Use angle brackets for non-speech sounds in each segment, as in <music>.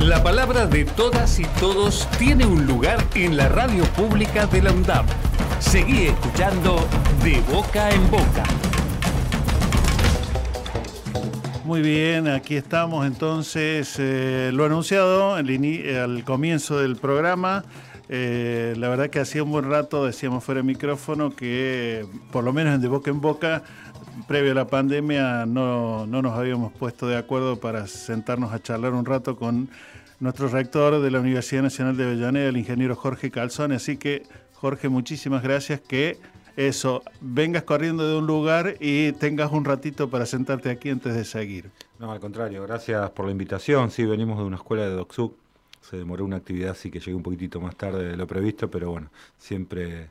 La palabra de todas y todos tiene un lugar en la radio pública de la UNDAP. Seguí escuchando De Boca en Boca. Muy bien, aquí estamos entonces, eh, lo anunciado al comienzo del programa. Eh, la verdad que hacía un buen rato, decíamos fuera de micrófono, que por lo menos en De Boca en Boca, previo a la pandemia, no, no nos habíamos puesto de acuerdo para sentarnos a charlar un rato con nuestro rector de la Universidad Nacional de Avellaneda, el ingeniero Jorge Calzone. Así que, Jorge, muchísimas gracias. Que eso, vengas corriendo de un lugar y tengas un ratito para sentarte aquí antes de seguir. No, al contrario, gracias por la invitación. Sí, venimos de una escuela de DocSuc se demoró una actividad, así que llegué un poquitito más tarde de lo previsto, pero bueno, siempre,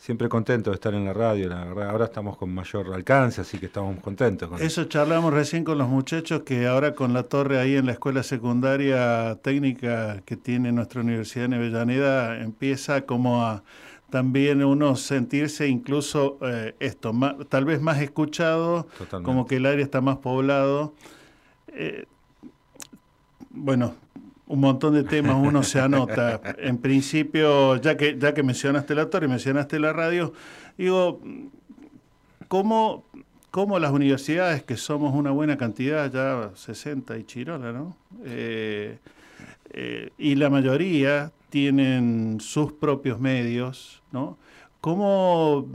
siempre contento de estar en la radio. La verdad, ahora estamos con mayor alcance, así que estamos contentos. Con eso charlamos recién con los muchachos, que ahora con la torre ahí en la escuela secundaria técnica que tiene nuestra Universidad en Avellaneda, empieza como a también uno sentirse incluso eh, esto, tal vez más escuchado, como que el área está más poblado. Eh, bueno, un montón de temas uno se anota. En principio, ya que, ya que mencionaste la torre y mencionaste la radio, digo, ¿cómo, ¿cómo, las universidades, que somos una buena cantidad, ya 60 y chirola, ¿no? Eh, eh, y la mayoría tienen sus propios medios, ¿no? ¿Cómo,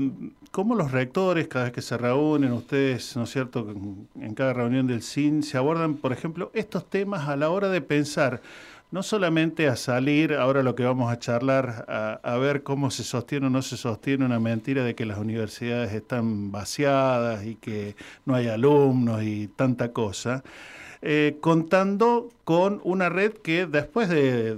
¿Cómo, los rectores, cada vez que se reúnen, ustedes, ¿no es cierto?, en cada reunión del CIN, se abordan, por ejemplo, estos temas a la hora de pensar, no solamente a salir, ahora lo que vamos a charlar, a, ver cómo se sostiene o no se sostiene una mentira de que las universidades están vaciadas y que no hay alumnos y tanta cosa, eh, contando con una red que después de,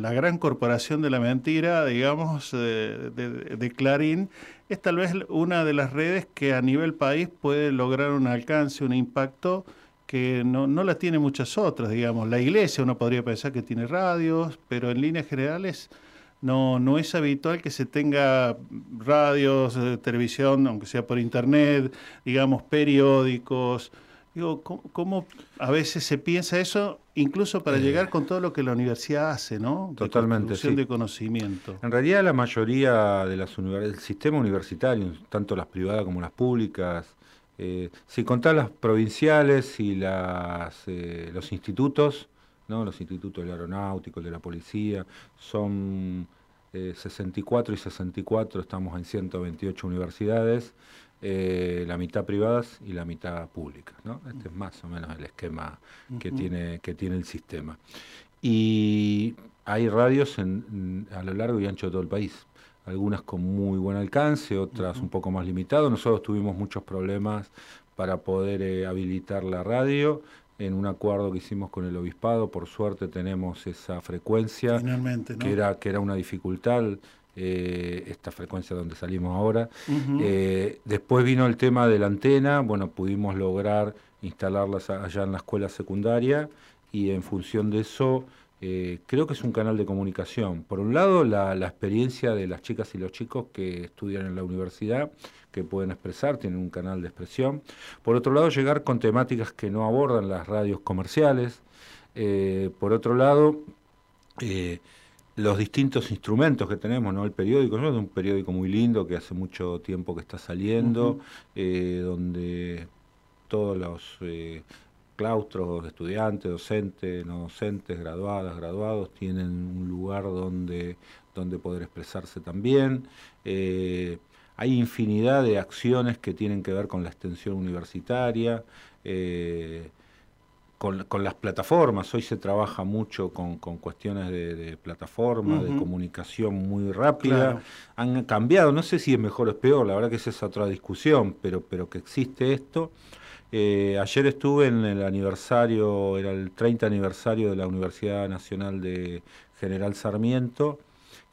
la gran corporación de la mentira, digamos, de, Clarín, es tal vez una de las redes que a nivel país puede lograr un alcance, un impacto que no, no la tiene muchas otras, digamos. La iglesia uno podría pensar que tiene radios, pero en líneas generales no, no es habitual que se tenga radios, eh, televisión, aunque sea por internet, digamos, periódicos, Digo, ¿cómo, a veces se piensa eso, incluso para eh. llegar con todo lo que la universidad hace, ¿no? Totalmente. De de conocimiento. En realidad, la mayoría de las sistema universitario, tanto las privadas como las públicas, eh, sin contar las provinciales y las, eh, los institutos, ¿no? los institutos del aeronáutico, de la policía, son 64 y 64, estamos en 128 universidades. Eh, la mitad privadas y la mitad públicas. ¿no? Este es más o menos el esquema que, tiene, que tiene el sistema. Y hay radios en, a lo largo y ancho de todo el país. Algunas con muy buen alcance, otras un poco más limitado. Nosotros tuvimos muchos problemas para poder eh, habilitar la radio en un acuerdo que hicimos con el obispado, por suerte tenemos esa frecuencia, que, era, que era una dificultad. Eh, esta frecuencia donde salimos ahora. Eh, después vino el tema de la antena, bueno, pudimos lograr instalarlas allá en la escuela secundaria y en función de eso eh, creo que es un canal de comunicación. Por un lado, la, experiencia de las chicas y los chicos que estudian en la universidad, que pueden expresar, tienen un canal de expresión. Por otro lado, llegar con temáticas que no abordan las radios comerciales. por otro lado, los distintos instrumentos que tenemos, ¿no? El periódico, ¿no? un periódico muy lindo que hace mucho tiempo que está saliendo, eh, donde todos los eh, claustros, estudiantes, docentes, no docentes, graduadas, graduados, tienen un lugar donde, donde poder expresarse también. Eh, hay infinidad de acciones que tienen que ver con la extensión universitaria con, las plataformas. Hoy se trabaja mucho con, cuestiones de, plataforma, de comunicación muy rápida. Han cambiado, no sé si es mejor o es peor, la verdad que esa es otra discusión, pero, pero que existe esto. Eh, ayer estuve en el aniversario, era el 30 aniversario de la Universidad Nacional de General Sarmiento,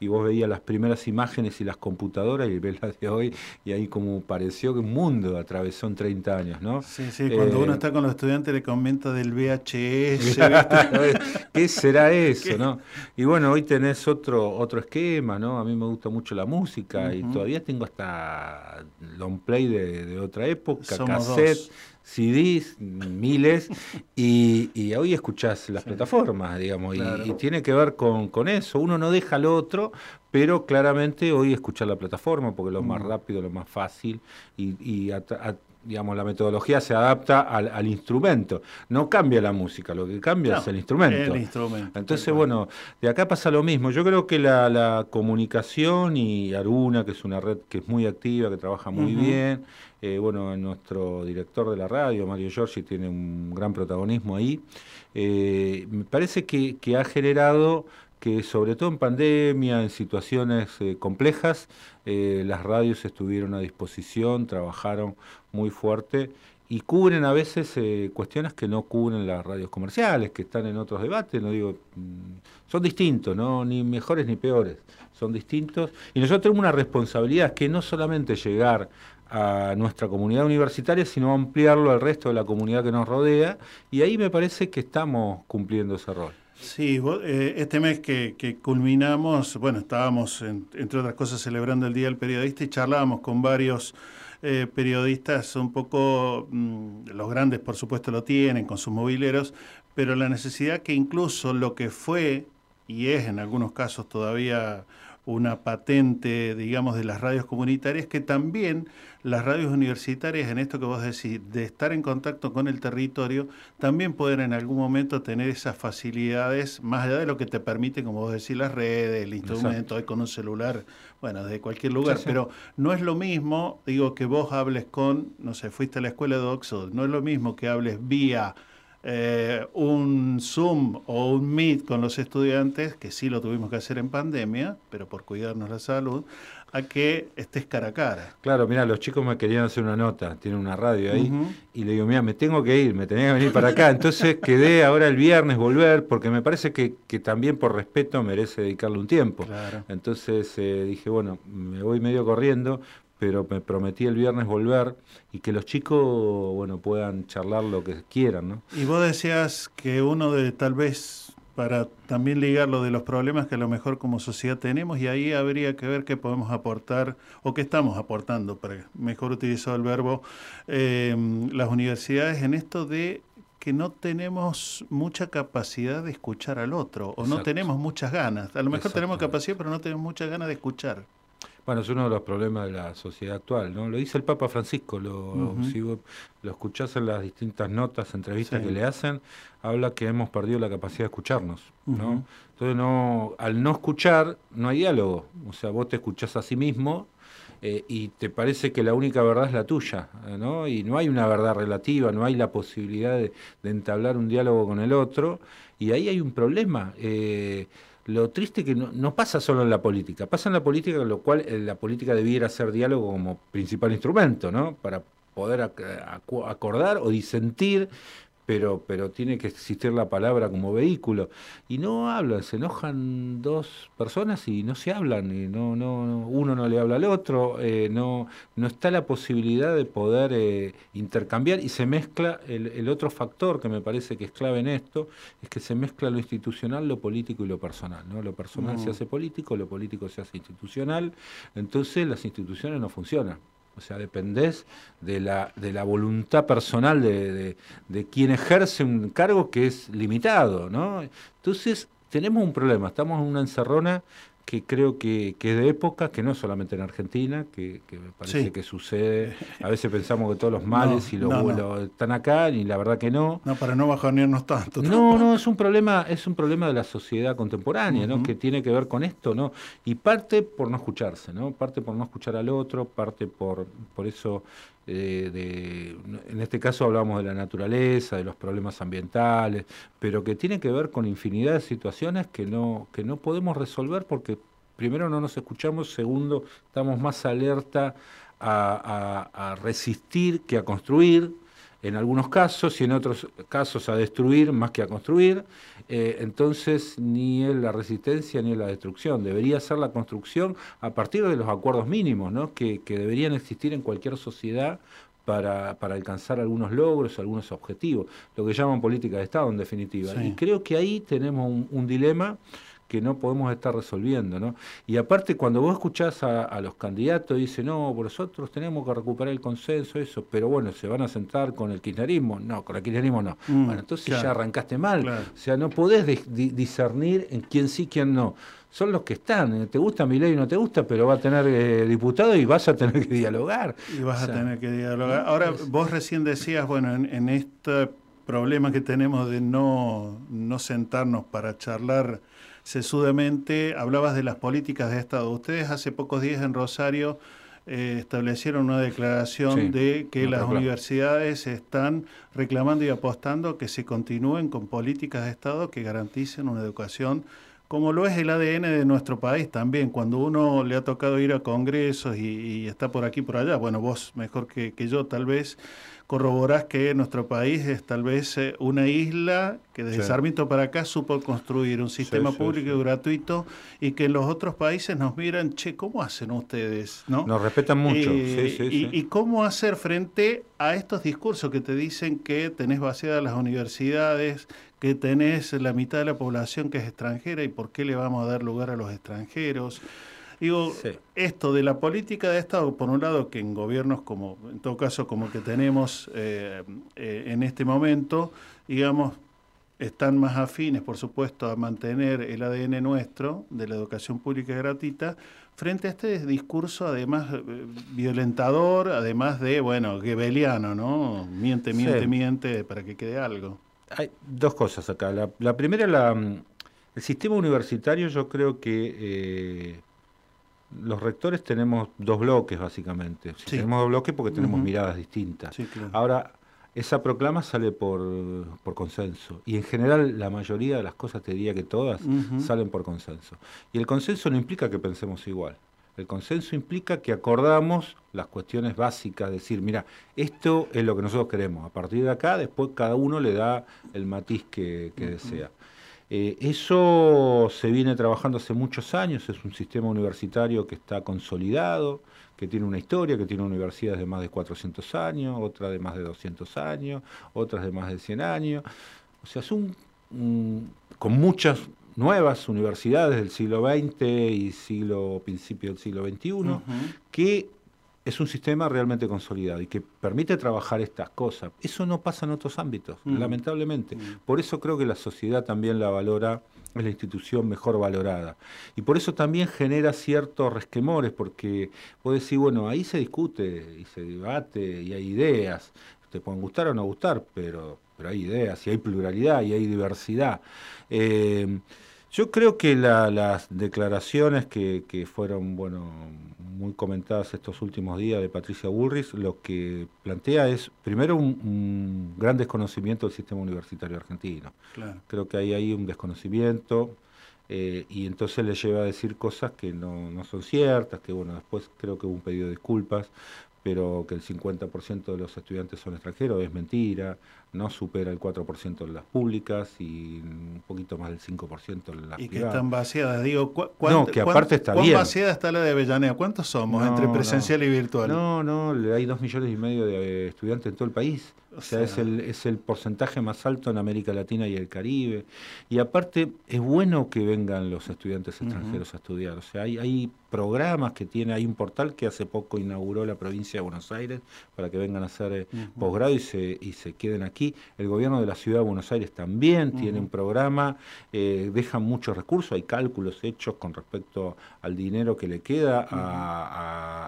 y vos veías las primeras imágenes y las computadoras y ves las de hoy y ahí como pareció que un mundo atravesó en 30 años, ¿no? Sí, sí, cuando uno eh, está con los estudiantes le comenta del VHS. <laughs> <laughs> ¿Qué será <laughs> eso, no? Y bueno, hoy tenés otro, otro esquema, ¿no? A mí me gusta mucho la música y todavía tengo hasta long play de, otra época, cassette. CDs, miles, y, hoy escuchás las plataformas, digamos, y, tiene que ver con, con, eso. Uno no deja lo otro, pero claramente hoy escuchar la plataforma, porque es lo más mm. rápido, lo más fácil, y, digamos, la metodología se adapta al, instrumento. No cambia la música, lo que cambia es el instrumento. Entonces, bueno, de acá pasa lo mismo. Yo creo que la, comunicación y Aruna, que es una red que es muy activa, que trabaja muy bien, eh, bueno, nuestro director de la radio, Mario Giorgi, tiene un gran protagonismo ahí. Eh, me parece que, ha generado que sobre todo en pandemia, en situaciones eh, complejas, las radios estuvieron a disposición, trabajaron muy fuerte y cubren a veces cuestiones que no cubren las radios comerciales, que están en otros debates, no digo, mm, son distintos, ¿no? ni mejores ni peores, son distintos. Y nosotros tenemos una responsabilidad que no solamente llegar a nuestra comunidad universitaria, sino ampliarlo al resto de la comunidad que nos rodea, y ahí me parece que estamos cumpliendo ese rol. Sí, eh, este mes que, culminamos, bueno, estábamos, entre otras cosas, celebrando el Día del Periodista y charlábamos con varios eh, periodistas, un poco, mm, los grandes por supuesto lo tienen, con sus mobileros, pero la necesidad que incluso lo que fue, y es en algunos casos todavía una patente, digamos, de las radios comunitarias, que también las radios universitarias, en esto que vos decís, de estar en contacto con el territorio, también pueden en algún momento tener esas facilidades, más allá de lo que te permite, como vos decís, las redes, el instrumento, hoy con un celular, bueno, desde cualquier lugar, pero no es lo mismo, digo, que vos hables con, no sé, fuiste a la escuela de Oxford, no es lo mismo que hables vía eh, un Zoom o un Meet con los estudiantes, que sí lo tuvimos que hacer en pandemia, pero por cuidarnos la salud, a que estés cara a cara. Claro, mira, los chicos me querían hacer una nota, tienen una radio ahí, y le digo, mira, me tengo que ir, me tenía que venir para acá. Entonces quedé ahora el viernes volver, porque me parece que, también por respeto merece dedicarle un tiempo. Entonces eh, dije, bueno, me voy medio corriendo, pero me prometí el viernes volver y que los chicos, bueno, puedan charlar lo que quieran, ¿no? Y vos decías que uno de, tal vez, para también ligar lo de los problemas que a lo mejor como sociedad tenemos, y ahí habría que ver qué podemos aportar, o qué estamos aportando, para mejor utilizar el verbo, eh, las universidades en esto de que no tenemos mucha capacidad de escuchar al otro, o no tenemos muchas ganas. A lo mejor tenemos capacidad, pero no tenemos muchas ganas de escuchar. Bueno, es uno de los problemas de la sociedad actual, ¿no? Lo dice el Papa Francisco, lo, si lo escuchás en las distintas notas, entrevistas que le hacen, habla que hemos perdido la capacidad de escucharnos, ¿no? Entonces, no, al no escuchar, no hay diálogo. O sea, vos te escuchás a sí mismo eh, y te parece que la única verdad es la tuya, ¿no? Y no hay una verdad relativa, no hay la posibilidad de, entablar un diálogo con el otro, y ahí hay un problema. Eh, lo triste que no, pasa solo en la política, pasa en la política, lo cual eh, la política debiera ser diálogo como principal instrumento, ¿no? Para poder acordar o disentir pero, pero tiene que existir la palabra como vehículo. Y no hablan, se enojan dos personas y no se hablan, y no, no, uno no le habla al otro, eh, no, no está la posibilidad de poder eh, intercambiar y se mezcla el, el, otro factor que me parece que es clave en esto, es que se mezcla lo institucional, lo político y lo personal. ¿no? Lo personal se mm. hace político, lo político se hace institucional, entonces las instituciones no funcionan. O sea, dependés de la, de la voluntad personal de, de, quien ejerce un cargo que es limitado, ¿no? Entonces, tenemos un problema, estamos en una encerrona que creo que, que, es de época, que no solamente en Argentina, que, me parece que sucede. A veces pensamos que todos los males <laughs> y los no, están acá, y la verdad que no. No, para no bajonearnos tanto. No, no, es un problema, es un problema de la sociedad contemporánea, ¿no? Que tiene que ver con esto, ¿no? Y parte por no escucharse, ¿no? Parte por no escuchar al otro, parte por, por eso eh, de, en este caso hablamos de la naturaleza, de los problemas ambientales, pero que tiene que ver con infinidad de situaciones que no, que no podemos resolver porque primero no nos escuchamos, segundo estamos más alerta a, resistir que a construir. En algunos casos y en otros casos a destruir más que a construir. Eh, entonces, ni es la resistencia ni es la destrucción. Debería ser la construcción a partir de los acuerdos mínimos ¿no? que, deberían existir en cualquier sociedad para, alcanzar algunos logros, algunos objetivos, lo que llaman política de Estado en definitiva. Y creo que ahí tenemos un dilema que no podemos estar resolviendo, ¿no? Y aparte, cuando vos escuchás a, los candidatos, dicen, no, nosotros tenemos que recuperar el consenso, eso, pero bueno, ¿se van a sentar con el kirchnerismo? No, con el kirchnerismo no. Mm, bueno, entonces ya arrancaste mal. O sea, no podés discernir en quién sí, quién no. Son los que están. ¿eh? Te gusta mi ley o no te gusta, pero va a tener eh, diputado y vas a tener que dialogar. Y vas a tener que dialogar. Ahora, vos recién decías, bueno, en, en este problema que tenemos de no, no sentarnos para charlar sesudamente, hablabas de las políticas de Estado. Ustedes hace pocos días en Rosario eh, establecieron una declaración de que las universidades están reclamando y apostando que se continúen con políticas de Estado que garanticen una educación como lo es el ADN de nuestro país también, cuando uno le ha tocado ir a congresos y, está por aquí por allá, bueno, vos mejor que, que yo tal vez, corroborás que nuestro país es tal vez eh, una isla que desde Sarmiento para acá supo construir un sistema público y gratuito y que los otros países nos miran, che, ¿cómo hacen ustedes? ¿No? Nos respetan mucho. Eh, y, y, cómo hacer frente a estos discursos que te dicen que tenés vaciadas las universidades, que tenés la mitad de la población que es extranjera y por qué le vamos a dar lugar a los extranjeros? Digo, esto de la política de Estado, por un lado, que en gobiernos como, en todo caso, como que tenemos eh, eh, en este momento, digamos, están más afines, por supuesto, a mantener el ADN nuestro de la educación pública gratuita, frente a este discurso, además, eh, violentador, además de, bueno, gebeliano, ¿no? Miente, miente, miente, para que quede algo. Hay dos cosas acá. La, primera, la, el sistema universitario, yo creo que los rectores tenemos dos bloques, básicamente. Tenemos dos bloques porque tenemos miradas distintas. Ahora, esa proclama sale por, consenso. Y en general, la mayoría de las cosas, te diría que todas, salen por consenso. Y el consenso no implica que pensemos igual. El consenso implica que acordamos las cuestiones básicas, decir, mira, esto es lo que nosotros queremos. A partir de acá, después cada uno le da el matiz que, desea. Eh, eso se viene trabajando hace muchos años, es un sistema universitario que está consolidado, que tiene una historia, que tiene universidades de más de 400 años, otras de más de 200 años, otras de más de 100 años. O sea, es un, con muchas nuevas universidades del siglo XX y siglo, principio del siglo XXI, que es un sistema realmente consolidado y que permite trabajar estas cosas. Eso no pasa en otros ámbitos, mm. lamentablemente. Mm. Por eso creo que la sociedad también la valora, es la institución mejor valorada. Y por eso también genera ciertos resquemores, porque puede decir, bueno, ahí se discute y se debate y hay ideas. Te pueden gustar o no gustar, pero, pero hay ideas y hay pluralidad y hay diversidad. Eh, yo creo que las declaraciones que, que, fueron bueno muy comentadas estos últimos días de Patricia Burris, lo que plantea es primero un, gran desconocimiento del sistema universitario argentino. Creo que hay ahí un desconocimiento eh, y entonces le lleva a decir cosas que no, no son ciertas, que bueno, después creo que hubo un pedido de disculpas, pero que el 50% de los estudiantes son extranjeros, es mentira, no supera el 4% en las públicas y un poquito más del 5% en las y que están vaciadas, digo, no, que aparte está ¿cuán vaciada está la de Avellaneda? ¿Cuántos somos entre presencial y virtual? No, no, hay dos millones y medio de estudiantes en todo el país. O sea, es, el, es el porcentaje más alto en América Latina y el Caribe. Y aparte, es bueno que vengan los estudiantes extranjeros a estudiar. O sea, hay, hay programas que tiene, hay un portal que hace poco inauguró la provincia de Buenos Aires para que vengan a hacer eh, posgrado y se, y se queden aquí. El gobierno de la ciudad de Buenos Aires también tiene un programa, eh, dejan muchos recursos, hay cálculos hechos con respecto al dinero que le queda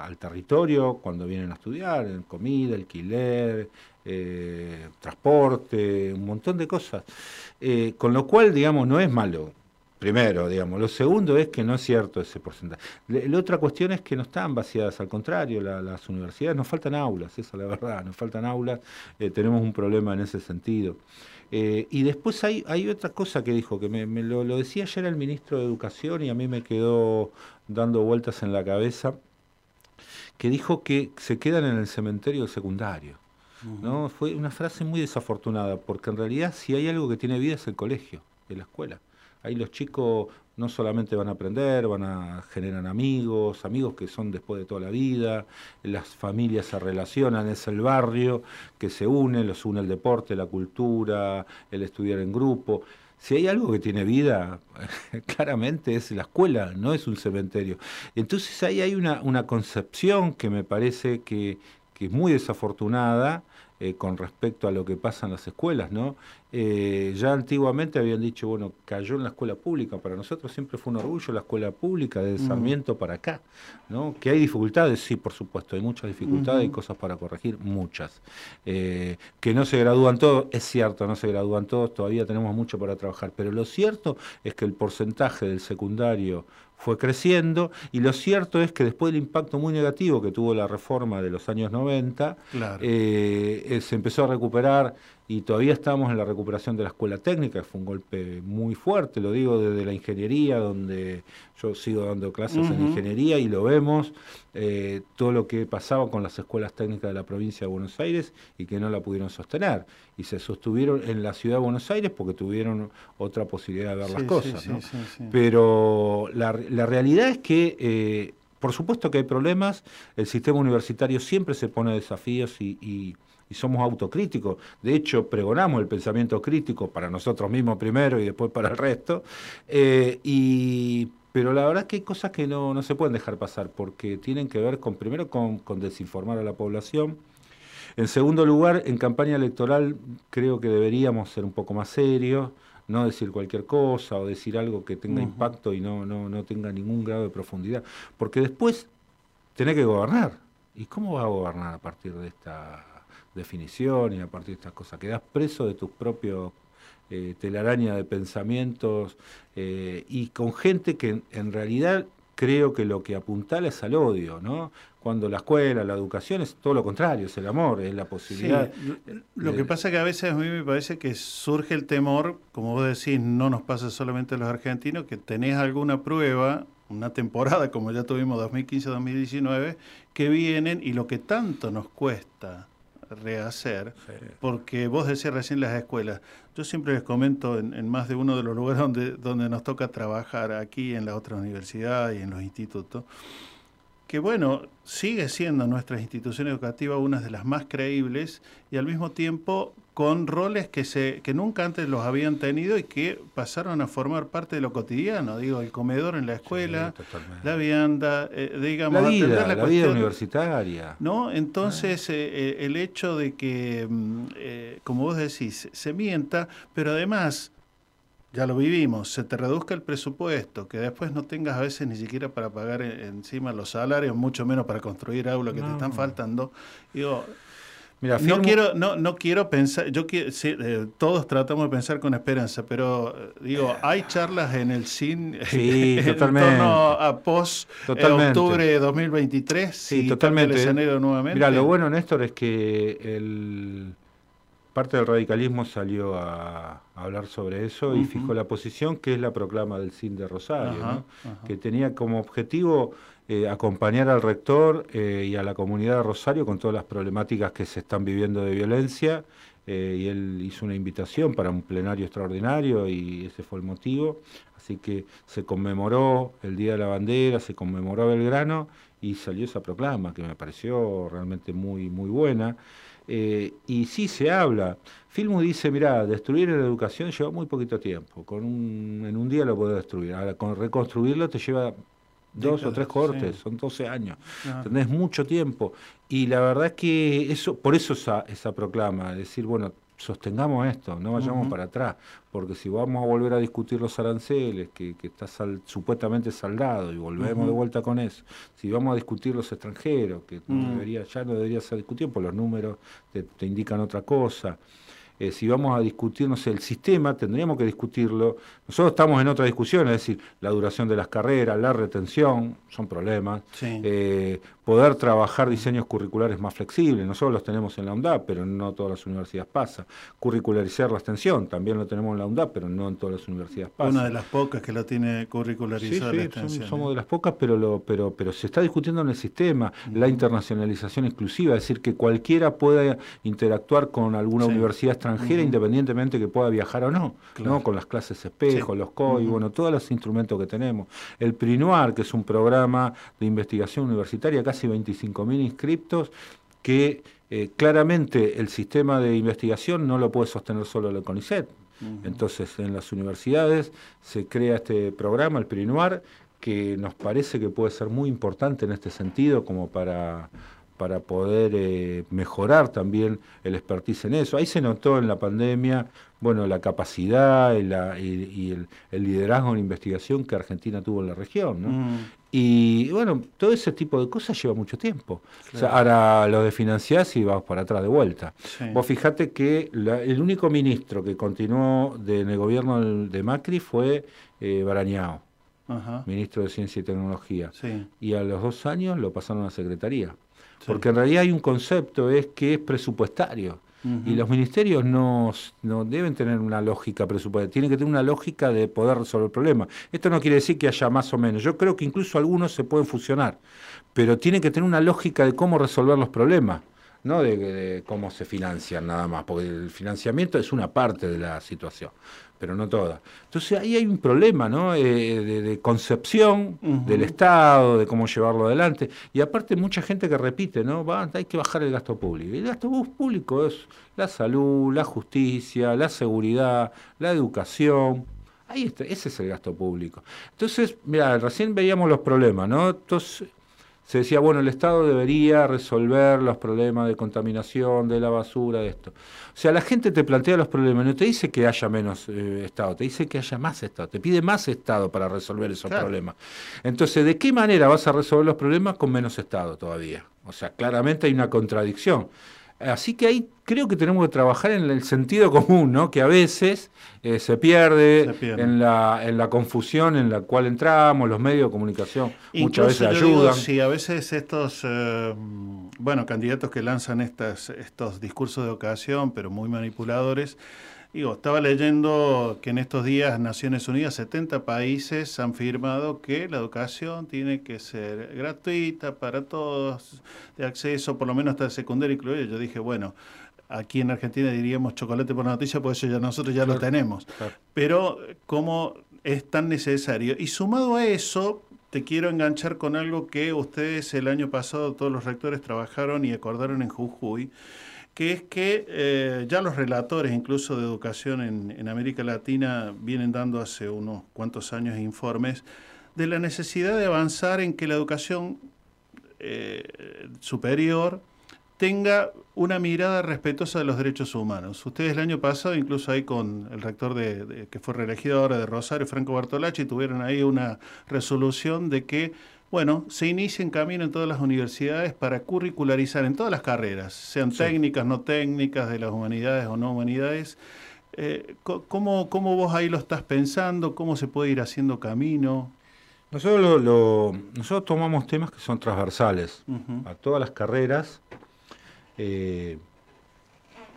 al territorio cuando vienen a estudiar, en comida, alquiler, eh, transporte, un montón de cosas. Eh, con lo cual, digamos, no es malo. Primero, digamos. Lo segundo es que no es cierto ese porcentaje. La otra cuestión es que no están vaciadas, al contrario, las universidades nos faltan aulas, esa es la verdad, nos faltan aulas, eh, tenemos un problema en ese sentido. y después hay, hay otra cosa que dijo, que me, lo, lo, decía ayer el ministro de Educación y a mí me quedó dando vueltas en la cabeza, que dijo que se quedan en el cementerio secundario. ¿no? Fue una frase muy desafortunada, porque en realidad si hay algo que tiene vida es el colegio, es la escuela. Ahí los chicos no solamente van a aprender, van a generar amigos, amigos que son después de toda la vida, las familias se relacionan, es el barrio que se une, los une el deporte, la cultura, el estudiar en grupo. Si hay algo que tiene vida, <laughs> claramente es la escuela, no es un cementerio. Entonces ahí hay una, concepción que me parece que, que es muy desafortunada eh, con respecto a lo que pasa en las escuelas, ¿no? Eh, ya antiguamente habían dicho, bueno, cayó en la escuela pública, para nosotros siempre fue un orgullo la escuela pública, de Sarmiento para acá, ¿no? Que hay dificultades, sí, por supuesto, hay muchas dificultades, hay cosas para corregir, muchas. Eh, que no se gradúan todos, es cierto, no se gradúan todos, todavía tenemos mucho para trabajar, pero lo cierto es que el porcentaje del secundario fue creciendo y lo cierto es que después del impacto muy negativo que tuvo la reforma de los años 90, eh, eh, se empezó a recuperar y todavía estamos en la recuperación de la escuela técnica, que fue un golpe muy fuerte, lo digo desde la ingeniería, donde yo sigo dando clases en ingeniería y lo vemos, eh, todo lo que pasaba con las escuelas técnicas de la provincia de Buenos Aires y que no la pudieron sostener. Y se sostuvieron en la ciudad de Buenos Aires porque tuvieron otra posibilidad de ver las cosas. Pero la, realidad es que... Eh, por supuesto que hay problemas, el sistema universitario siempre se pone desafíos y somos autocríticos. De hecho, pregonamos el pensamiento crítico para nosotros mismos primero y después para el resto. Eh, pero la verdad es que hay cosas que no, se pueden dejar pasar porque tienen que ver con, primero, con, desinformar a la población. En segundo lugar, en campaña electoral creo que deberíamos ser un poco más serios, no decir cualquier cosa o decir algo que tenga impacto y no, no, no tenga ningún grado de profundidad, porque después tenés que gobernar. ¿Y cómo vas a gobernar a partir de esta definición y a partir de estas cosas. Quedas preso de tus propios eh, telaraña de pensamientos eh, y con gente que en, realidad creo que lo que apuntala es al odio, ¿no? Cuando la escuela, la educación es todo lo contrario, es el amor, es la posibilidad. lo que pasa es que a veces a mí me parece que surge el temor, como vos decís, no nos pasa solamente a los argentinos, que tenés alguna prueba, una temporada como ya tuvimos 2015-2019, que vienen y lo que tanto nos cuesta rehacer, porque vos decías recién las escuelas. Yo siempre les comento en, más de uno de los lugares donde, donde nos toca trabajar, aquí en la otra universidad y en los institutos, que bueno, sigue siendo nuestra institución educativa una de las más creíbles y al mismo tiempo con roles que, se, que nunca antes los habían tenido y que pasaron a formar parte de lo cotidiano. Digo, el comedor en la escuela, la vianda, eh, digamos, la vida, la, vida universitaria. ¿no? Entonces, eh, eh, el hecho de que, mm, como vos decís, se mienta, pero además ya lo vivimos, se te reduzca el presupuesto, que después no tengas a veces ni siquiera para pagar encima los salarios, mucho menos para construir aulas que te están faltando. Digo, Mira, no quiero, no, no quiero pensar, yo quiero, eh, todos tratamos de pensar con esperanza, pero eh, digo, hay charlas en el CIN <laughs> sí, en torno a post eh, octubre de 2023 sí, totalmente. el nuevamente. Mira, lo bueno, Néstor, es que el parte del radicalismo salió a, hablar sobre eso y fijó la posición que es la proclama del CIN de Rosario, que tenía como objetivo eh, acompañar al rector eh, y a la comunidad de Rosario con todas las problemáticas que se están viviendo de violencia. Eh, y él hizo una invitación para un plenario extraordinario y ese fue el motivo. Así que se conmemoró el Día de la Bandera, se conmemoró Belgrano y salió esa proclama que me pareció realmente muy, muy buena. y sí se habla. Filmu dice, mira, destruir la educación lleva muy poquito tiempo. Con un, en un día lo puedes destruir. Ahora, con reconstruirlo te lleva dos o tres cortes, son 12 años. Tenés mucho tiempo. Y la verdad es que eso, por eso esa, esa proclama, decir, bueno, sostengamos esto, no vayamos para atrás, porque si vamos a volver a discutir los aranceles, que, que está supuestamente saldado, y volvemos de vuelta con eso, si vamos a discutir los extranjeros, que debería, ya no debería ser discutido, pues los números te indican otra cosa, eh, si vamos a discutir, no sé, el sistema, tendríamos que discutirlo. Nosotros estamos en otra discusión, es decir, la duración de las carreras, la retención, son problemas. Eh, poder trabajar diseños curriculares más flexibles. Nosotros los tenemos en la UNDAP, pero no todas las universidades pasa. Curricularizar la extensión, también lo tenemos en la UNDAP, pero no en todas las universidades pasa. Una de las pocas que lo tiene curricularizada sí, la extensión. Somos, de las pocas, pero, lo, pero, pero se está discutiendo en el sistema la internacionalización exclusiva, es decir, que cualquiera pueda interactuar con alguna universidad extranjera independientemente que pueda viajar o no, ¿no? con las clases espejo, los COI, bueno, todos los instrumentos que tenemos. El PRINUAR, que es un programa de investigación universitaria, casi 25.000 inscriptos, que eh, claramente el sistema de investigación no lo puede sostener solo el CONICET. Entonces, en las universidades se crea este programa, el PRINUAR, que nos parece que puede ser muy importante en este sentido, como para, para poder eh, mejorar también el expertise en eso. Ahí se notó en la pandemia bueno, la capacidad y, la, y, el, liderazgo en investigación que Argentina tuvo en la región. ¿no? Mm. Y bueno, todo ese tipo de cosas lleva mucho tiempo. O sea, ahora lo de financiar y vamos para atrás de vuelta. Vos fijate que el único ministro que continuó en el gobierno de Macri fue eh, Barañao, ministro de Ciencia y Tecnología. Y a los dos años lo pasaron a Secretaría. Porque en realidad hay un concepto, es que es presupuestario. Y los ministerios no, no, deben tener una lógica presupuestaria, tienen que tener una lógica de poder resolver el problema. Esto no quiere decir que haya más o menos. Yo creo que incluso algunos se pueden fusionar, pero tienen que tener una lógica de cómo resolver los problemas no de, cómo se financian nada más, porque el financiamiento es una parte de la situación pero no toda. Entonces ahí hay un problema ¿no? Eh, de, concepción del Estado, de cómo llevarlo adelante. Y aparte mucha gente que repite, ¿no? Va, hay que bajar el gasto público. Y el gasto público es la salud, la justicia, la seguridad, la educación. Ahí está, ese es el gasto público. Entonces, mira, recién veíamos los problemas, ¿no? Entonces, se decía, bueno, el Estado debería resolver los problemas de contaminación, de la basura, de esto. O sea, la gente te plantea los problemas, no te dice que haya menos eh, Estado, te dice que haya más Estado, te pide más Estado para resolver esos problemas. Entonces, ¿de qué manera vas a resolver los problemas con menos Estado todavía? O sea, claramente hay una contradicción. Así que ahí creo que tenemos que trabajar en el sentido común, ¿no? que a veces eh, se, pierde En, la, en la confusión en la cual entramos, los medios de comunicación muchas veces ayudan. sí, a veces estos eh, bueno candidatos que lanzan estas, estos discursos de ocasión, pero muy manipuladores, Digo, estaba leyendo que en estos días Naciones Unidas, 70 países han firmado que la educación tiene que ser gratuita para todos, de acceso, por lo menos hasta el secundario incluido. Yo dije, bueno, aquí en Argentina diríamos chocolate por noticia, pues eso ya nosotros ya lo tenemos. Pero cómo es tan necesario. Y sumado a eso, te quiero enganchar con algo que ustedes el año pasado, todos los rectores trabajaron y acordaron en Jujuy que es que eh, ya los relatores, incluso de educación en, América Latina, vienen dando hace unos cuantos años informes de la necesidad de avanzar en que la educación eh, superior tenga una mirada respetuosa de los derechos humanos. Ustedes el año pasado, incluso ahí con el rector de, que fue reelegido ahora de Rosario, Franco Bartolacci, tuvieron ahí una resolución de que bueno, se inicia en camino en todas las universidades para curricularizar en todas las carreras, sean técnicas, no técnicas, de las humanidades o no humanidades. Eh, ¿cómo, vos ahí lo estás pensando? ¿Cómo se puede ir haciendo camino? Nosotros, lo, nosotros tomamos temas que son transversales a todas las carreras. Eh,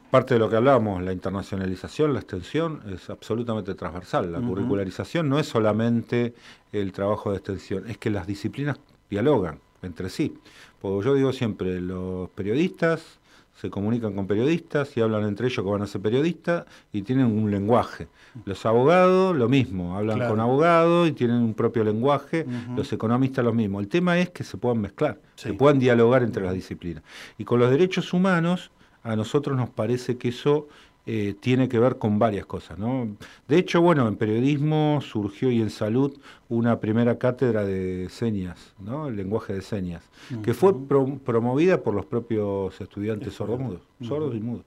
Parte de lo que hablamos, la internacionalización, la extensión, es absolutamente transversal. La curricularización no es solamente el trabajo de extensión, es que las disciplinas dialogan entre sí. Porque yo digo siempre, los periodistas se comunican con periodistas y hablan entre ellos que van a ser periodistas y tienen un lenguaje. Los abogados, lo mismo, hablan con abogados y tienen un propio lenguaje, los economistas lo mismo. El tema es que se puedan mezclar, se puedan dialogar entre las disciplinas. Y con los derechos humanos a nosotros nos parece que eso eh, tiene que ver con varias cosas. ¿no? De hecho, bueno, en periodismo surgió y en salud una primera cátedra de señas, ¿no? el lenguaje de señas, que fue promovida por los propios estudiantes sordomudos, sordos y mudos.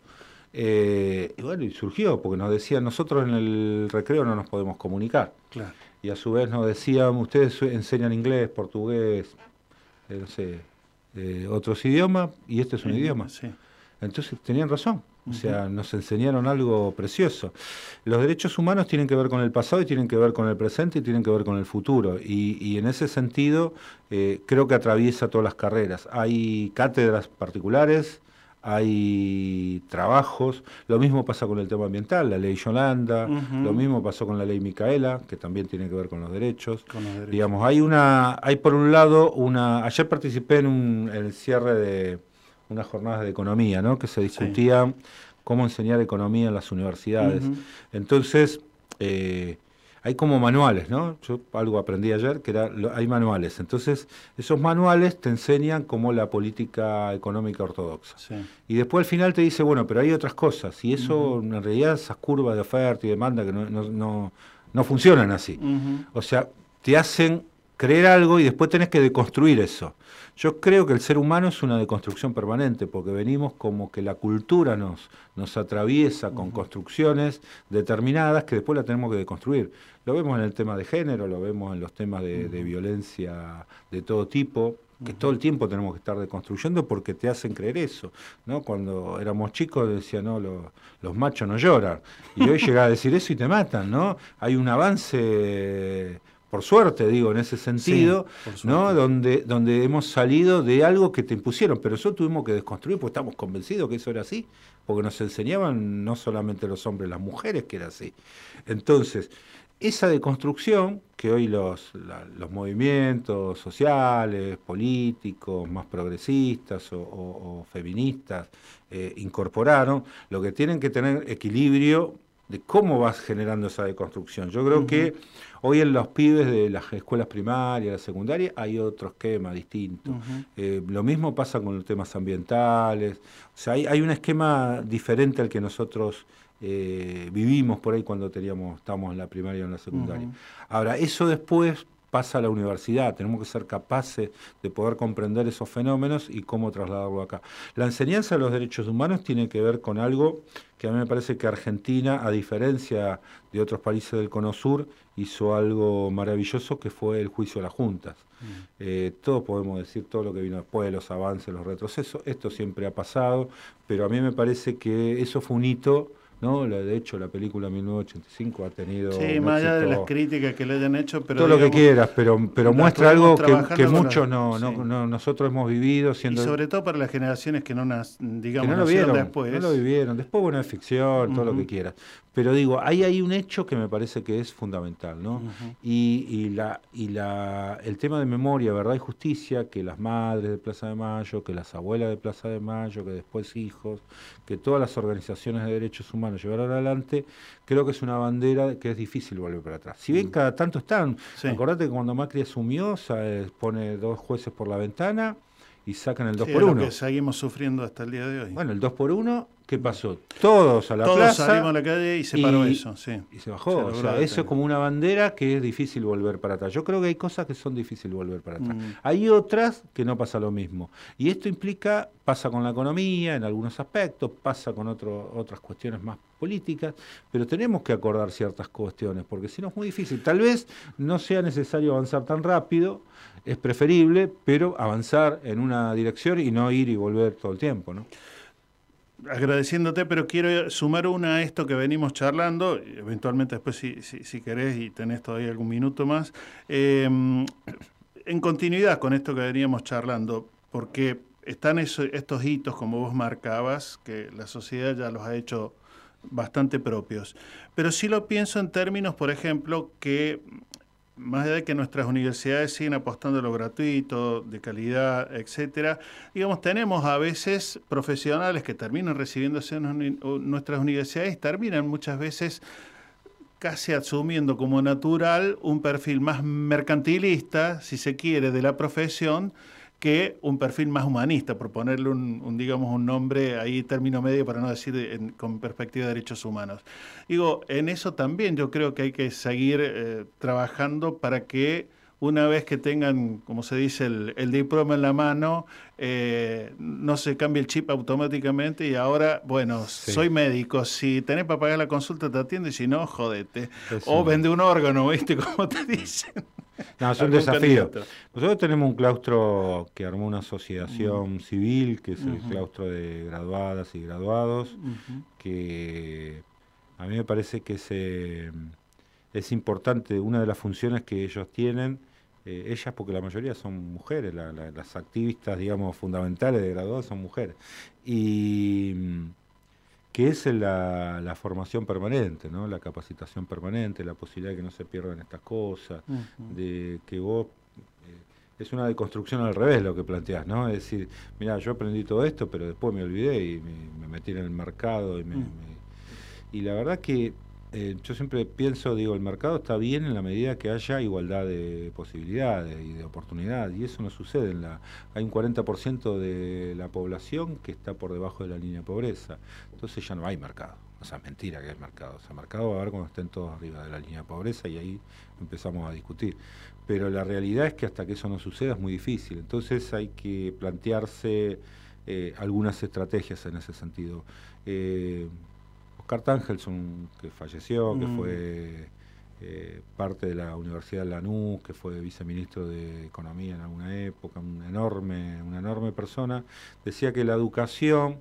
Eh, y bueno, y surgió, porque nos decían, nosotros en el recreo no nos podemos comunicar. Y a su vez nos decían, ustedes enseñan inglés, portugués, eh, no sé, otros idiomas, y este es un idioma. Sí. Entonces tenían razón. O sea, nos enseñaron algo precioso. Los derechos humanos tienen que ver con el pasado y tienen que ver con el presente y tienen que ver con el futuro. Y, en ese sentido, eh, creo que atraviesa todas las carreras. Hay cátedras particulares, hay trabajos, lo mismo pasa con el tema ambiental, la ley Yolanda, lo mismo pasó con la ley Micaela, que también tiene que ver con los derechos. Digamos, hay una, hay por un lado una, ayer participé en, un, el cierre de unas jornadas de economía, ¿no? que se discutía cómo enseñar economía en las universidades. Entonces, eh, hay como manuales, ¿no? Yo algo aprendí ayer, que era, hay manuales. Entonces, esos manuales te enseñan como la política económica ortodoxa. Y después al final te dice, bueno, pero hay otras cosas. Y eso, en realidad, esas curvas de oferta y demanda que no, no, no, funcionan así. O sea, te hacen creer algo y después tenés que deconstruir eso. Yo creo que el ser humano es una deconstrucción permanente, porque venimos como que la cultura nos, nos atraviesa con construcciones determinadas que después la tenemos que deconstruir. Lo vemos en el tema de género, lo vemos en los temas de, violencia de todo tipo, que todo el tiempo tenemos que estar deconstruyendo porque te hacen creer eso. ¿no? Cuando éramos chicos decían, no, los machos no lloran. Y hoy llega a decir eso y te matan, ¿no? Hay un avance por suerte digo en ese sentido, ¿no? Donde, donde hemos salido de algo que te impusieron, pero eso tuvimos que desconstruir porque estamos convencidos que eso era así, porque nos enseñaban no solamente los hombres, las mujeres que era así. Entonces, esa deconstrucción que hoy los, los movimientos sociales, políticos, más progresistas o, feministas eh, incorporaron, lo que tienen que tener equilibrio de cómo vas generando esa deconstrucción. Yo creo que hoy en los pibes de las escuelas primarias, la secundaria, hay otro esquema distinto. Eh, lo mismo pasa con los temas ambientales. O sea, hay, un esquema diferente al que nosotros eh, vivimos por ahí cuando teníamos, estábamos en la primaria o en la secundaria. Ahora, eso después pasa a la universidad, tenemos que ser capaces de poder comprender esos fenómenos y cómo trasladarlo acá. La enseñanza de los derechos humanos tiene que ver con algo que a mí me parece que Argentina, a diferencia de otros países del Cono Sur, hizo algo maravilloso que fue el juicio de las juntas. Mm. Eh, todos podemos decir todo lo que vino después, los avances, los retrocesos, esto siempre ha pasado, pero a mí me parece que eso fue un hito ¿no? De hecho, la película 1985 ha tenido. Sí, más allá de las críticas que le hayan hecho, pero. Todo lo que quieras, pero, pero muestra algo que, muchos no, no, nosotros hemos vivido. Siendo... Y sobre todo para las generaciones que no, nas, digamos, no lo vieron después. No lo vivieron. Después, bueno, es ficción, todo lo que quieras. Pero digo, ahí hay un hecho que me parece que es fundamental, ¿no? y, y, la, y la, el tema de memoria, verdad y justicia, que las madres de Plaza de Mayo, que las abuelas de Plaza de Mayo, que después hijos, que todas las organizaciones de derechos humanos llevaron adelante, creo que es una bandera que es difícil volver para atrás. Si bien mm. cada tanto están, acordate que cuando Macri asumió, pone dos jueces por la ventana y sacan el 2 por 1 que seguimos sufriendo hasta el día de hoy. Bueno, el 2 por 1 ¿qué pasó? Todos a la Todos plaza. salimos a la calle y se paró eso, sí. Y se bajó. o sea, eso es como una bandera que es difícil volver para atrás. Yo creo que hay cosas que son difíciles volver para atrás. Mm. Hay otras que no pasa lo mismo. Y esto implica, pasa con la economía en algunos aspectos, pasa con otro, otras cuestiones más políticas, pero tenemos que acordar ciertas cuestiones, porque si no es muy difícil. Tal vez no sea necesario avanzar tan rápido, es preferible, pero avanzar en una dirección y no ir y volver todo el tiempo, ¿no? agradeciéndote, pero quiero sumar una a esto que venimos charlando, eventualmente después si, si, querés y tenés todavía algún minuto más, em, en continuidad con esto que veníamos charlando, porque están estos hitos, como vos marcabas, que la sociedad ya los ha hecho bastante propios. Pero sí lo pienso en términos, por ejemplo, que más allá de que nuestras universidades siguen apostando a lo gratuito, de calidad, etcétera, digamos, tenemos a veces profesionales que terminan recibiéndose en nuestras universidades, terminan muchas veces casi asumiendo como natural un perfil más mercantilista, si se quiere, de la profesión, que un perfil más humanista, por ponerle un, digamos, un nombre ahí, término medio, para no decir con perspectiva de derechos humanos. Digo, en eso también yo creo que hay que seguir eh, trabajando para que una vez que tengan, como se dice, el, diploma en la mano, eh, no se cambie el chip automáticamente y ahora, bueno, soy médico, si tenés para pagar la consulta te atiendo y si no, jodete. O vende un órgano, ¿viste? <laughs> Como te dicen. No, es un desafío. Nosotros tenemos un claustro que armó una asociación civil, que es el claustro de graduadas y graduados, que a mí me parece que es, eh, es importante, una de las funciones que ellos tienen, eh, ellas porque la mayoría son mujeres, las activistas, digamos, fundamentales de graduados son mujeres. Y que es la, formación permanente, ¿no? la capacitación permanente, la posibilidad de que no se pierdan estas cosas, de que vos... Eh, es una deconstrucción al revés lo que planteás, ¿no? Es decir, mira, yo aprendí todo esto, pero después me olvidé y me, metí en el mercado y mm. y la verdad que eh, yo siempre pienso, digo, el mercado está bien en la medida que haya igualdad de posibilidades y de oportunidades, y eso no sucede. En la, hay un 40% de la población que está por debajo de la línea de pobreza, entonces ya no hay mercado. O sea, mentira que hay mercado. O sea, mercado va a haber cuando estén todos arriba de la línea de pobreza y ahí empezamos a discutir. Pero la realidad es que hasta que eso no suceda es muy difícil. Entonces hay que plantearse eh, algunas estrategias en ese sentido. Eh, Oscar Tangelson, que falleció, que mm. fue eh, parte de la Universidad de Lanús, que fue viceministro de Economía en alguna época, una enorme, una enorme persona, decía que la educación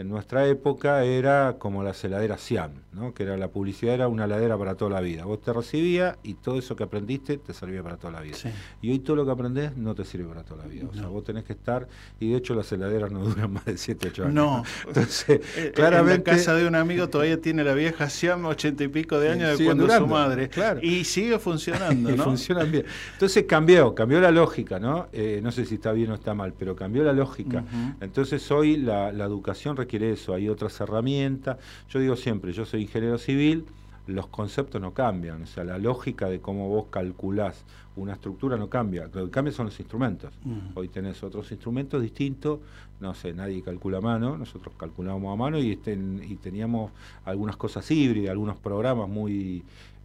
en nuestra época era como la heladera Siam, ¿no? que era la publicidad era una heladera para toda la vida. Vos te recibías y todo eso que aprendiste te servía para toda la vida. Y hoy todo lo que aprendés no te sirve para toda la vida. O sea, vos tenés que estar, y de hecho las heladeras no duran más de 7, 8 años. No. <laughs> Entonces, eh, claramente... En la casa de un amigo todavía tiene la vieja Siam, ochenta y pico de años de cuando su madre. Claro. Y sigue funcionando, <laughs> ¿no? y funcionan bien. Entonces cambió, cambió la lógica, ¿no? Eh, no sé si está bien o está mal, pero cambió la lógica. Entonces hoy la, la educación requiere eso, hay otras herramientas. Yo digo siempre, yo soy ingeniero civil, los conceptos no cambian, o sea, la lógica de cómo vos calculás una estructura no cambia, lo que cambia son los instrumentos. Mm. Hoy tenés otros instrumentos distintos, no sé, nadie calcula a mano, nosotros calculábamos a mano y, y teníamos algunas cosas híbridas, algunos programas muy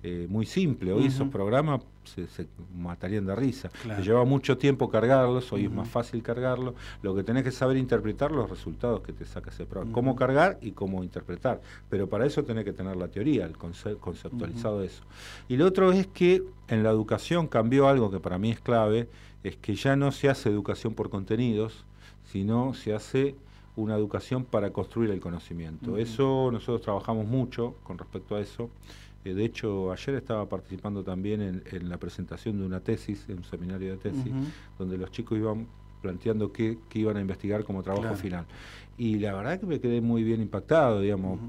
eh, muy simple. Hoy esos programas se, matarían de risa. lleva mucho tiempo cargarlos, hoy es más fácil cargarlos. Lo que tenés que saber interpretar los resultados que te saca ese programa. Cómo cargar y cómo interpretar. Pero para eso tenés que tener la teoría, el conceptualizado de eso. Y lo otro es que en la educación cambió algo que para mí es clave, es que ya no se hace educación por contenidos, sino se hace una educación para construir el conocimiento. Eso nosotros trabajamos mucho con respecto a eso de hecho, ayer estaba participando también en, la presentación de una tesis, en un seminario de tesis, donde los chicos iban planteando qué, iban a investigar como trabajo final. Y la verdad que me quedé muy bien impactado, digamos.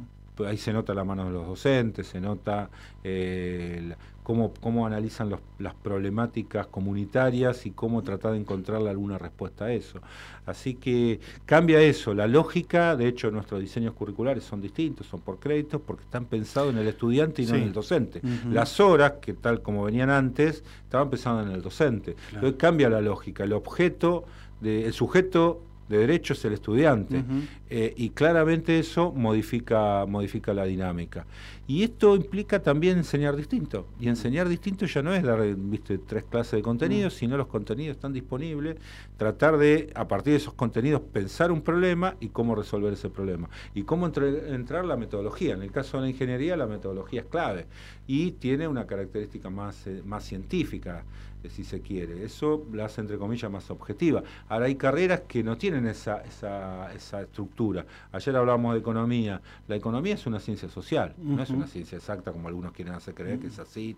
Ahí se nota la mano de los docentes, se nota eh, cómo, analizan las problemáticas comunitarias y cómo tratar de encontrarle alguna respuesta a eso. Así que cambia eso, la lógica, de hecho nuestros diseños curriculares son distintos, son por créditos, porque están pensados en el estudiante y no en el docente. Las horas, que tal como venían antes, estaban pensadas en el docente. Entonces cambia la lógica, el objeto, de, el sujeto de derecho es el estudiante. Eh, y claramente eso modifica, modifica la dinámica. Y esto implica también enseñar distinto. Y enseñar distinto ya no es dar ¿viste, tres clases de contenidos, mm. sino los contenidos están disponibles, tratar de, a partir de esos contenidos, pensar un problema y cómo resolver ese problema. Y cómo entrar la metodología. En el caso de la ingeniería, la metodología es clave y tiene una característica más, eh, más científica si se quiere. Eso la hace, entre comillas, más objetiva. Ahora, hay carreras que no tienen esa, esa, esa estructura. Ayer hablábamos de economía. La economía es una ciencia social, no es una ciencia exacta como algunos quieren hacer creer que es así.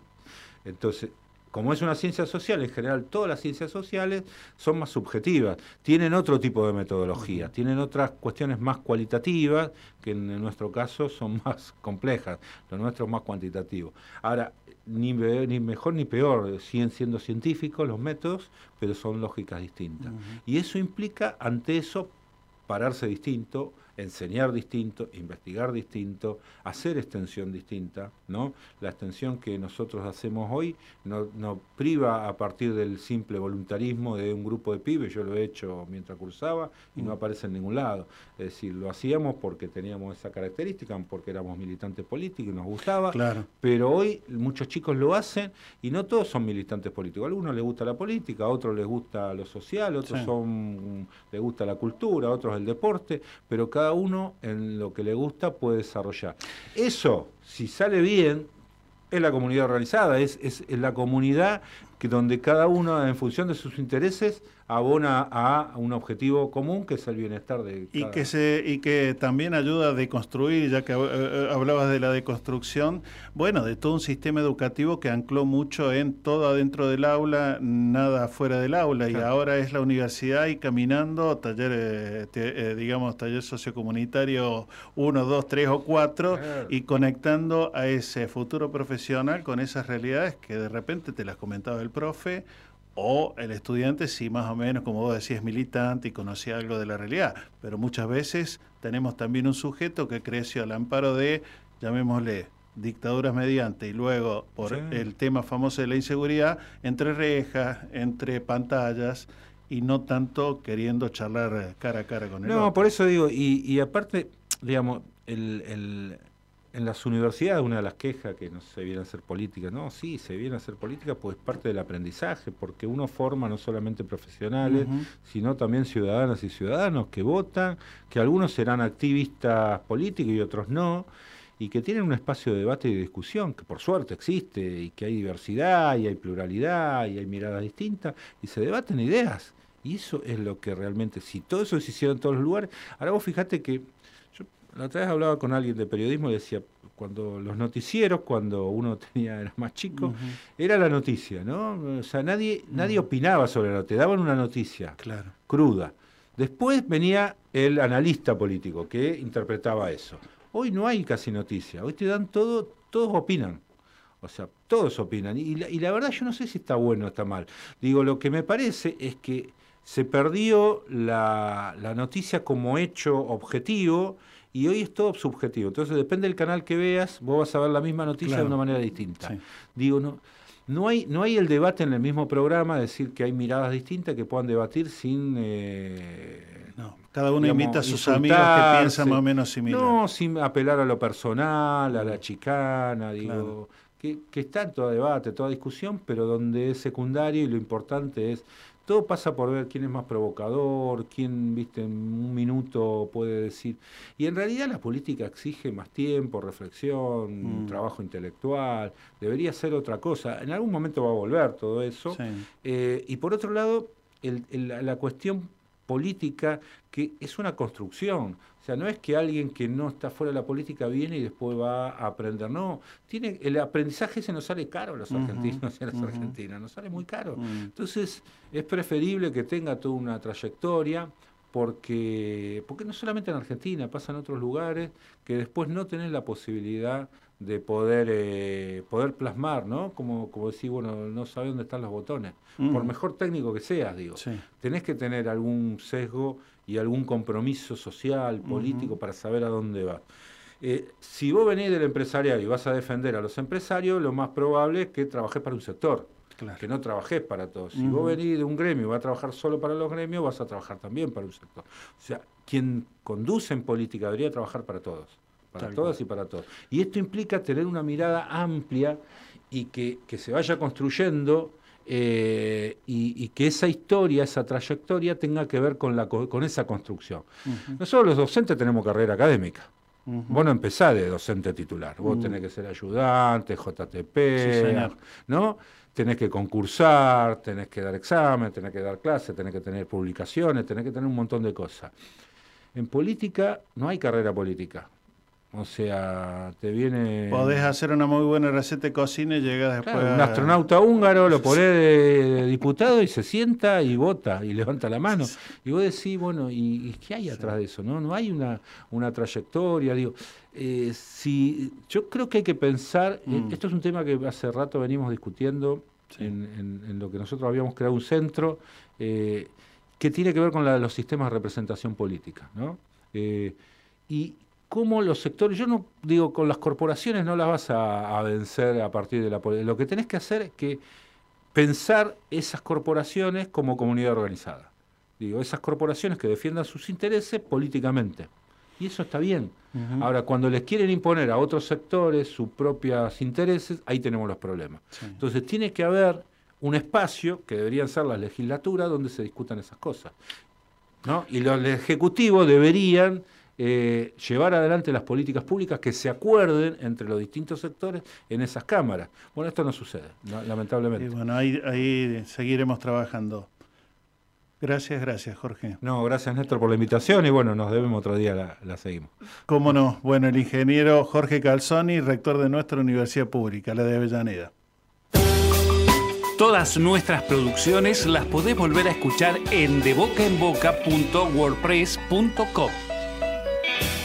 Entonces, como es una ciencia social, en general todas las ciencias sociales son más subjetivas, tienen otro tipo de metodología, tienen otras cuestiones más cualitativas, que en nuestro caso son <laughs> más complejas, lo nuestro es más cuantitativo. Ahora, ni, ni mejor ni peor, siguen siendo científicos los métodos, pero son lógicas distintas. Y eso implica, ante eso, pararse distinto, enseñar distinto, investigar distinto, hacer extensión distinta, ¿no? La extensión que nosotros hacemos hoy no, no, priva a partir del simple voluntarismo de un grupo de pibes, yo lo he hecho mientras cursaba y no mm. aparece en ningún lado. Es decir, lo hacíamos porque teníamos esa característica, porque éramos militantes políticos y nos gustaba, claro. pero hoy muchos chicos lo hacen y no todos son militantes políticos. A algunos les gusta la política, a otros les gusta lo social, a otros son, les gusta la cultura, a otros el deporte, pero cada uno en lo que le gusta puede desarrollar. Eso, si sale bien, es la comunidad organizada, es, es, la comunidad que donde cada uno, en función de sus intereses, abona a un objetivo común que es el bienestar de y que se y que también ayuda a deconstruir ya que eh, eh, hablabas de la deconstrucción bueno de todo un sistema educativo que ancló mucho en todo adentro del aula nada fuera del aula y ahora es la universidad y caminando taller eh, digamos taller sociocomunitario uno dos tres o cuatro y conectando a ese futuro profesional con esas realidades que de repente te las comentaba el profe o el estudiante si más o menos, como vos decías, es militante y conocía algo de la realidad, pero muchas veces tenemos también un sujeto que creció al amparo de, llamémosle, dictaduras mediante y luego por el tema famoso de la inseguridad, entre rejas, entre pantallas y no tanto queriendo charlar cara a cara con el No, por eso digo, y, y aparte, digamos, el, en las universidades una de las quejas que no se viene a hacer política, no, sí, se viene a hacer política pues parte del aprendizaje, porque uno forma no solamente profesionales, sino también ciudadanas y ciudadanos que votan, que algunos serán activistas políticos y otros no, y que tienen un espacio de debate y de discusión, que por suerte existe, y que hay diversidad, y hay pluralidad, y hay miradas distintas, y se debaten ideas. Y eso es lo que realmente, si todo eso se hiciera en todos los lugares, ahora vos fijate que la otra vez hablaba con alguien de periodismo y decía, cuando los noticieros, cuando uno <laughs> tenía era más chico, era la noticia, ¿no? O sea, nadie, nadie opinaba sobre la te daban una noticia claro. cruda. Después venía el analista político que interpretaba eso. Hoy no hay casi noticia, hoy te dan todo, todos opinan. O sea, todos opinan. Y la, y la verdad yo no sé si está bueno o está mal. Digo, lo que me parece es que se perdió la, la noticia como hecho objetivo y hoy es todo subjetivo. Entonces, depende del canal que veas, vos vas a ver la misma noticia de una manera distinta. Digo, no, no hay, no hay el debate en el mismo programa, decir que hay miradas distintas que puedan debatir sin... Eh, no, cada uno invita a sus amigos que piensan más o menos similar. No, sin apelar a lo personal, a la chicana, digo... Que, que está en todo debate, toda discusión, pero donde es secundario y lo importante es todo pasa por ver quién es más provocador, quién, viste, en un minuto puede decir. Y en realidad la política exige más tiempo, reflexión, mm. trabajo intelectual, debería ser otra cosa. En algún momento va a volver todo eso. Eh, y por otro lado, la cuestión política que es una construcción. O sea, no es que alguien que no está fuera de la política viene y después va a aprender. No, tiene el aprendizaje ese nos sale caro a los argentinos y a las argentinas, nos sale muy caro. Mm. Entonces, es preferible que tenga toda una trayectoria porque, porque no solamente en Argentina, pasa en otros lugares que después no tenés la posibilidad de poder eh, poder plasmar, ¿no? Como, como decir, bueno, no sabe dónde están los botones. Por mejor técnico que seas, digo. Tenés que tener algún sesgo y algún compromiso social, político, para saber a dónde vas. Eh, si vos venís del empresarial y vas a defender a los empresarios, lo más probable es que trabajes para un sector, que no trabajes para todos. Si vos venís de un gremio y vas a trabajar solo para los gremios, vas a trabajar también para un sector. O sea, quien conduce en política debería trabajar para todos, para todas y para todos. Y esto implica tener una mirada amplia y que, que se vaya construyendo eh, y, que esa historia, esa trayectoria tenga que ver con, la, con esa construcción. Nosotros los docentes tenemos carrera académica. Vos no empezás de docente titular, vos tenés que ser ayudante, JTP, ¿no? Tenés que concursar, tenés que dar examen, tenés que dar clases, tenés que tener publicaciones, tenés que tener un montón de cosas. En política no hay carrera política. O sea, te viene. Podés hacer una muy buena receta de cocina y llegas después. Un astronauta húngaro lo pone de, diputado y se sienta y vota y levanta la mano. Y vos decís, bueno, ¿y, qué hay atrás de eso? No, no hay una, una trayectoria. Digo, eh, si, yo creo que hay que pensar. Eh, mm. Esto es un tema que hace rato venimos discutiendo en, lo que nosotros habíamos creado un centro eh, que tiene que ver con los sistemas de representación política. ¿no? y cómo los sectores, yo no digo con las corporaciones no las vas a, vencer a partir de la lo que tenés que hacer es que pensar esas corporaciones como comunidad organizada. Digo, esas corporaciones que defiendan sus intereses políticamente. Y eso está bien. Ahora, cuando les quieren imponer a otros sectores sus propios intereses, ahí tenemos los problemas. Entonces, tiene que haber un espacio, que deberían ser las legislaturas, donde se discutan esas cosas. ¿no? Y los ejecutivos deberían eh, llevar adelante las políticas públicas que se acuerden entre los distintos sectores en esas cámaras. Bueno, esto no sucede, lamentablemente. Y bueno, ahí, ahí seguiremos trabajando. Gracias, gracias, Jorge. No, gracias, Néstor, por la invitación y bueno, nos debemos otro día, la, la seguimos. Cómo no. Bueno, el ingeniero Jorge Calzoni, rector de nuestra universidad pública, la de Avellaneda. Todas nuestras producciones las podés volver a escuchar en debocaenboca.wordpress.com. Thank you.